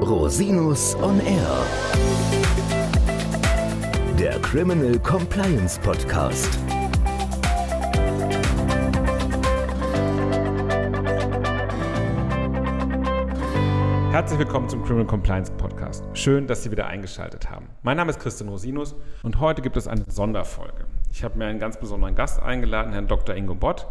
Rosinus on Air. Der Criminal Compliance Podcast. Herzlich willkommen zum Criminal Compliance Podcast. Schön, dass Sie wieder eingeschaltet haben. Mein Name ist Christian Rosinus und heute gibt es eine Sonderfolge. Ich habe mir einen ganz besonderen Gast eingeladen, Herrn Dr. Ingo Bott.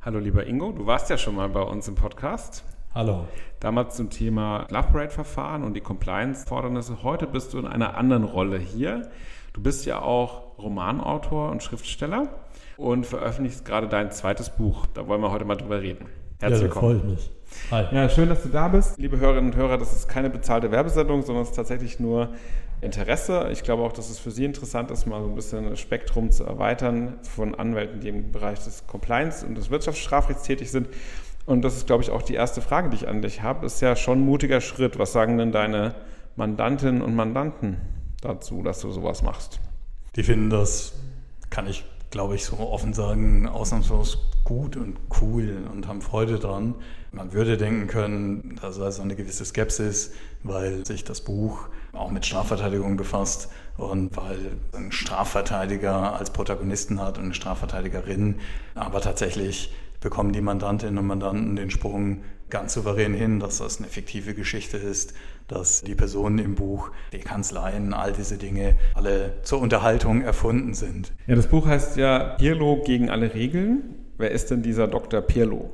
Hallo lieber Ingo, du warst ja schon mal bei uns im Podcast. Hallo. Damals zum Thema Glove Parade Verfahren und die Compliance-Fordernisse. Heute bist du in einer anderen Rolle hier. Du bist ja auch Romanautor und Schriftsteller und veröffentlichst gerade dein zweites Buch. Da wollen wir heute mal drüber reden. Herzlich ja, willkommen. Freue ich mich. Hi. Ja, schön, dass du da bist. Liebe Hörerinnen und Hörer, das ist keine bezahlte Werbesendung, sondern es ist tatsächlich nur Interesse. Ich glaube auch, dass es für Sie interessant ist, mal so ein bisschen das Spektrum zu erweitern von Anwälten, die im Bereich des Compliance und des Wirtschaftsstrafrechts tätig sind. Und das ist, glaube ich, auch die erste Frage, die ich an dich habe. Ist ja schon ein mutiger Schritt. Was sagen denn deine Mandantinnen und Mandanten dazu, dass du sowas machst? Die finden das, kann ich glaube ich, so offen sagen, ausnahmslos gut und cool und haben Freude dran. Man würde denken können, da sei so eine gewisse Skepsis, weil sich das Buch auch mit Strafverteidigung befasst und weil ein Strafverteidiger als Protagonisten hat und eine Strafverteidigerin. Aber tatsächlich bekommen die Mandantinnen und Mandanten den Sprung ganz souverän hin, dass das eine fiktive Geschichte ist, dass die Personen im Buch, die Kanzleien, all diese Dinge alle zur Unterhaltung erfunden sind. Ja, das Buch heißt ja Pirlo gegen alle Regeln. Wer ist denn dieser Dr. Pirlo?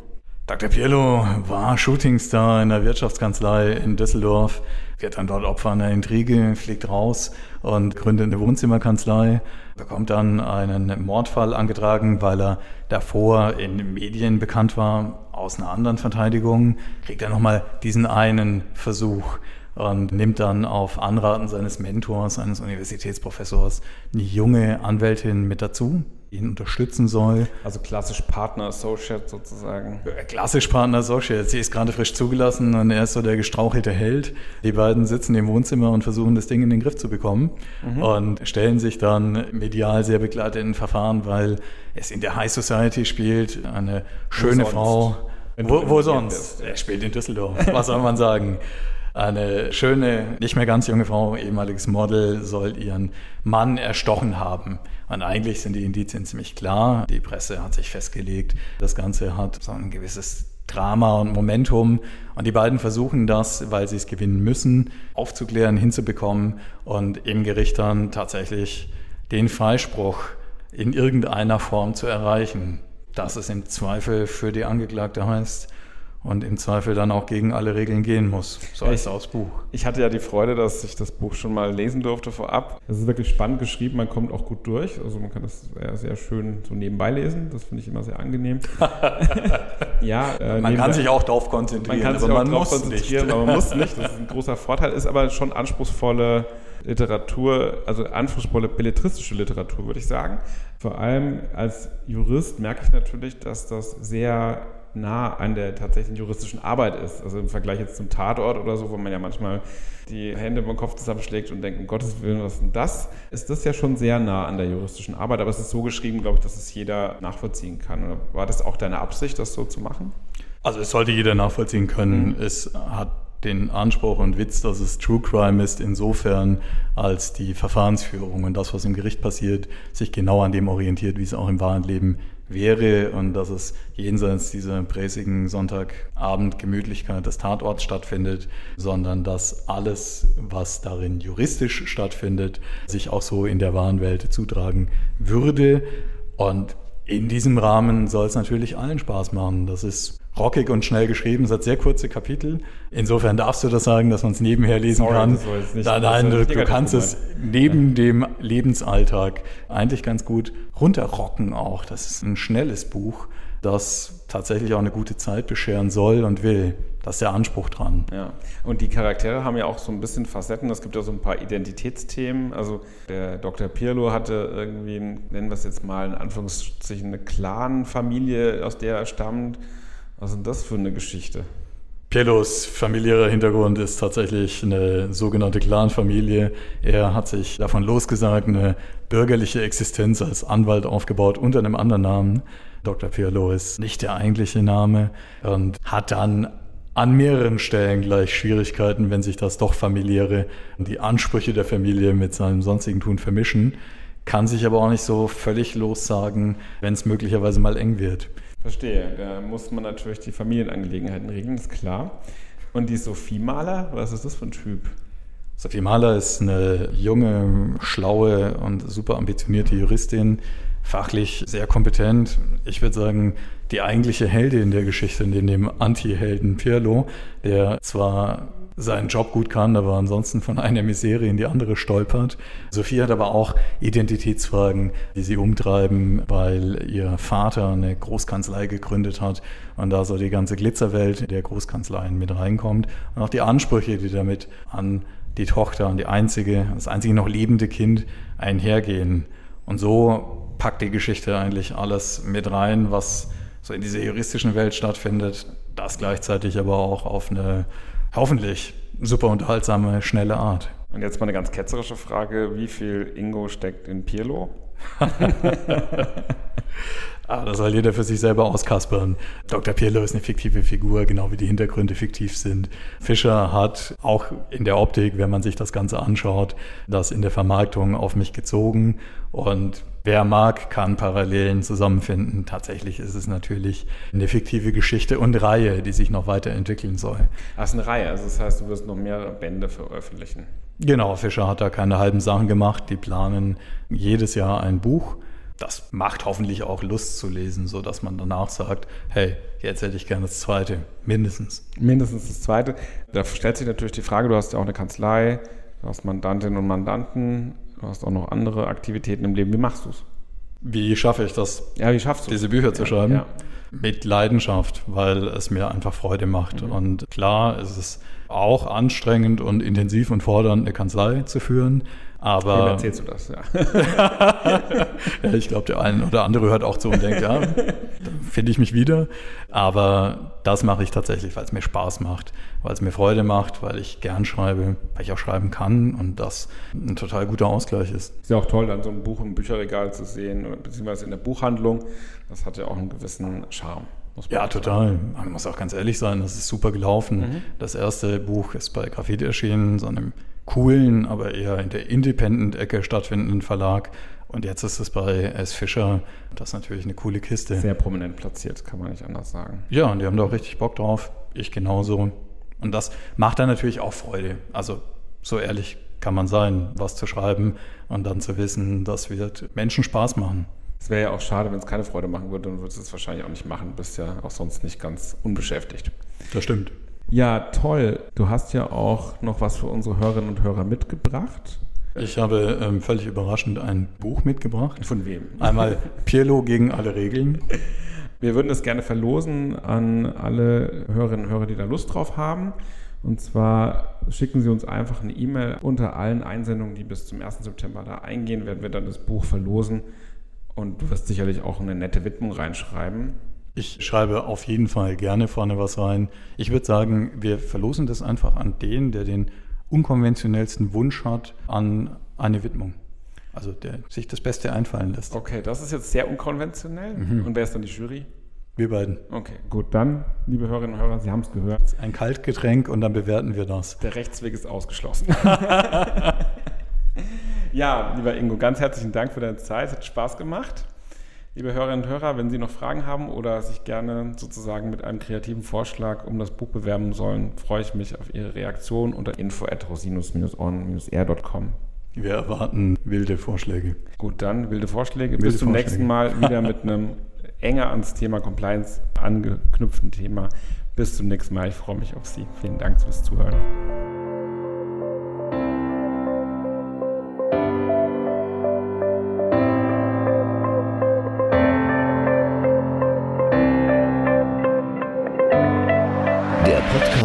Dr. Pirlo war Shootingstar in der Wirtschaftskanzlei in Düsseldorf, wird dann dort Opfer einer Intrige, fliegt raus und gründet eine Wohnzimmerkanzlei, bekommt dann einen Mordfall angetragen, weil er davor in Medien bekannt war, aus einer anderen Verteidigung, kriegt er nochmal diesen einen Versuch und nimmt dann auf Anraten seines Mentors, eines Universitätsprofessors, eine junge Anwältin mit dazu, ihn unterstützen soll. Also klassisch Partner Associate sozusagen. Klassisch Partner Associate. Sie ist gerade frisch zugelassen und er ist so der gestrauchelte Held. Die beiden sitzen im Wohnzimmer und versuchen das Ding in den Griff zu bekommen mhm. und stellen sich dann medial sehr begleitet in ein Verfahren, weil es in der High Society spielt. Eine schöne Frau. Wo, wo sonst? Er spielt in Düsseldorf. Was soll man sagen? Eine schöne, nicht mehr ganz junge Frau, ehemaliges Model, soll ihren Mann erstochen haben. Und eigentlich sind die Indizien ziemlich klar. Die Presse hat sich festgelegt, das Ganze hat so ein gewisses Drama und Momentum. Und die beiden versuchen das, weil sie es gewinnen müssen, aufzuklären, hinzubekommen und im Gericht dann tatsächlich den Freispruch in irgendeiner Form zu erreichen. Dass es im Zweifel für die Angeklagte heißt, und im Zweifel dann auch gegen alle Regeln gehen muss. So heißt das Buch. Ich hatte ja die Freude, dass ich das Buch schon mal lesen durfte vorab. Es ist wirklich spannend geschrieben, man kommt auch gut durch. Also man kann das sehr, sehr schön so nebenbei lesen. Das finde ich immer sehr angenehm. ja, äh, man kann sich auch darauf konzentrieren. Man kann sich auch darauf konzentrieren, nicht. aber man muss nicht. Das ist ein großer Vorteil, ist aber schon anspruchsvolle Literatur, also anspruchsvolle belletristische Literatur, würde ich sagen. Vor allem als Jurist merke ich natürlich, dass das sehr nah an der tatsächlichen juristischen Arbeit ist. Also im Vergleich jetzt zum Tatort oder so, wo man ja manchmal die Hände im Kopf zusammenschlägt und denkt, um Gottes Willen, was ist denn das? Ist das ja schon sehr nah an der juristischen Arbeit, aber es ist so geschrieben, glaube ich, dass es jeder nachvollziehen kann. Oder war das auch deine Absicht, das so zu machen? Also es sollte jeder nachvollziehen können. Mhm. Es hat den Anspruch und Witz, dass es True Crime ist, insofern als die Verfahrensführung und das, was im Gericht passiert, sich genau an dem orientiert, wie es auch im wahren Leben wäre und dass es jenseits dieser präsigen Sonntagabend-Gemütlichkeit des Tatorts stattfindet, sondern dass alles, was darin juristisch stattfindet, sich auch so in der wahren Welt zutragen würde. Und in diesem Rahmen soll es natürlich allen Spaß machen. Das ist rockig und schnell geschrieben, es hat sehr kurze Kapitel. Insofern darfst du das sagen, dass man es nebenher lesen Sorry, kann. Nicht, nein, nein, du, du kannst es neben dem Lebensalltag eigentlich ganz gut runterrocken auch. Das ist ein schnelles Buch, das tatsächlich auch eine gute Zeit bescheren soll und will. Das ist der Anspruch dran. Ja. Und die Charaktere haben ja auch so ein bisschen Facetten. Es gibt ja so ein paar Identitätsthemen. Also der Dr. Pirlo hatte irgendwie, nennen wir es jetzt mal in Anführungszeichen, eine Clan-Familie, aus der er stammt. Was ist denn das für eine Geschichte? Pielos familiärer Hintergrund ist tatsächlich eine sogenannte Clan-Familie. Er hat sich davon losgesagt, eine bürgerliche Existenz als Anwalt aufgebaut unter einem anderen Namen. Dr. Pirlo ist nicht der eigentliche Name und hat dann an mehreren Stellen gleich Schwierigkeiten, wenn sich das doch familiäre, die Ansprüche der Familie mit seinem sonstigen Tun vermischen, kann sich aber auch nicht so völlig lossagen, wenn es möglicherweise mal eng wird. Verstehe, da muss man natürlich die Familienangelegenheiten regeln, ist klar. Und die Sophie Mahler, was ist das für ein Typ? Sophie Mahler ist eine junge, schlaue und super ambitionierte Juristin, fachlich sehr kompetent. Ich würde sagen, die eigentliche Heldin der Geschichte, neben dem Anti-Helden Pirlo, der zwar seinen Job gut kann, aber ansonsten von einer Misere in die andere stolpert. Sophie hat aber auch Identitätsfragen, die sie umtreiben, weil ihr Vater eine Großkanzlei gegründet hat und da so die ganze Glitzerwelt der Großkanzleien mit reinkommt und auch die Ansprüche, die damit an die Tochter, an die einzige, das einzige noch lebende Kind einhergehen. Und so packt die Geschichte eigentlich alles mit rein, was so in dieser juristischen Welt stattfindet, das gleichzeitig aber auch auf eine hoffentlich super unterhaltsame, schnelle Art. Und jetzt mal eine ganz ketzerische Frage: Wie viel Ingo steckt in Pirlo? ah, das soll jeder für sich selber auskaspern. Dr. Pirlo ist eine fiktive Figur, genau wie die Hintergründe fiktiv sind. Fischer hat auch in der Optik, wenn man sich das Ganze anschaut, das in der Vermarktung auf mich gezogen. Und wer mag, kann Parallelen zusammenfinden. Tatsächlich ist es natürlich eine fiktive Geschichte und Reihe, die sich noch weiterentwickeln soll. Das ist eine Reihe, also das heißt, du wirst noch mehrere Bände veröffentlichen. Genau, Fischer hat da keine halben Sachen gemacht. Die planen jedes Jahr ein Buch. Das macht hoffentlich auch Lust zu lesen, sodass man danach sagt, hey, jetzt hätte ich gerne das zweite, mindestens. Mindestens das zweite. Da stellt sich natürlich die Frage, du hast ja auch eine Kanzlei, du hast Mandantinnen und Mandanten, du hast auch noch andere Aktivitäten im Leben. Wie machst du es? Wie schaffe ich das? Ja, wie schaffst du Diese Bücher zu schreiben? Ja. Mit Leidenschaft, weil es mir einfach Freude macht. Mhm. Und klar, es ist auch anstrengend und intensiv und fordernd, eine Kanzlei zu führen. Aber Wem erzählst du das, ja. ja ich glaube, der eine oder andere hört auch zu und denkt, ja, finde ich mich wieder. Aber das mache ich tatsächlich, weil es mir Spaß macht, weil es mir Freude macht, weil ich gern schreibe, weil ich auch schreiben kann und das ein total guter Ausgleich ist. Ist ja auch toll, dann so ein Buch im Bücherregal zu sehen, beziehungsweise in der Buchhandlung. Das hat ja auch einen gewissen Charme. Ja, total. Man muss auch ganz ehrlich sein, das ist super gelaufen. Mhm. Das erste Buch ist bei Graffiti erschienen, so einem coolen, aber eher in der Independent-Ecke stattfindenden Verlag. Und jetzt ist es bei S. Fischer. Das ist natürlich eine coole Kiste. Sehr prominent platziert, kann man nicht anders sagen. Ja, und die haben da auch richtig Bock drauf. Ich genauso. Und das macht dann natürlich auch Freude. Also so ehrlich kann man sein, was zu schreiben und dann zu wissen, das wird Menschen Spaß machen. Es wäre ja auch schade, wenn es keine Freude machen würde, dann würdest du es wahrscheinlich auch nicht machen. Du bist ja auch sonst nicht ganz unbeschäftigt. Das stimmt. Ja, toll. Du hast ja auch noch was für unsere Hörerinnen und Hörer mitgebracht. Ich habe ähm, völlig überraschend ein Buch mitgebracht. Von wem? Einmal Pirlo gegen alle Regeln. Wir würden es gerne verlosen an alle Hörerinnen und Hörer, die da Lust drauf haben. Und zwar schicken Sie uns einfach eine E-Mail. Unter allen Einsendungen, die bis zum 1. September da eingehen, werden wir dann das Buch verlosen. Und du wirst sicherlich auch eine nette Widmung reinschreiben. Ich schreibe auf jeden Fall gerne vorne was rein. Ich würde sagen, wir verlosen das einfach an den, der den unkonventionellsten Wunsch hat an eine Widmung. Also der sich das Beste einfallen lässt. Okay, das ist jetzt sehr unkonventionell. Mhm. Und wer ist dann die Jury? Wir beiden. Okay, gut. Dann, liebe Hörerinnen und Hörer, Sie haben es gehört. Ein Kaltgetränk und dann bewerten wir das. Der Rechtsweg ist ausgeschlossen. ja, lieber Ingo, ganz herzlichen Dank für deine Zeit. Es hat Spaß gemacht. Liebe Hörerinnen und Hörer, wenn Sie noch Fragen haben oder sich gerne sozusagen mit einem kreativen Vorschlag um das Buch bewerben sollen, freue ich mich auf Ihre Reaktion unter info at rosinus-on-r.com. Wir erwarten wilde Vorschläge. Gut, dann wilde Vorschläge. Wilde Bis zum Vorschläge. nächsten Mal wieder mit einem enger ans Thema Compliance angeknüpften Thema. Bis zum nächsten Mal. Ich freue mich auf Sie. Vielen Dank fürs Zuhören.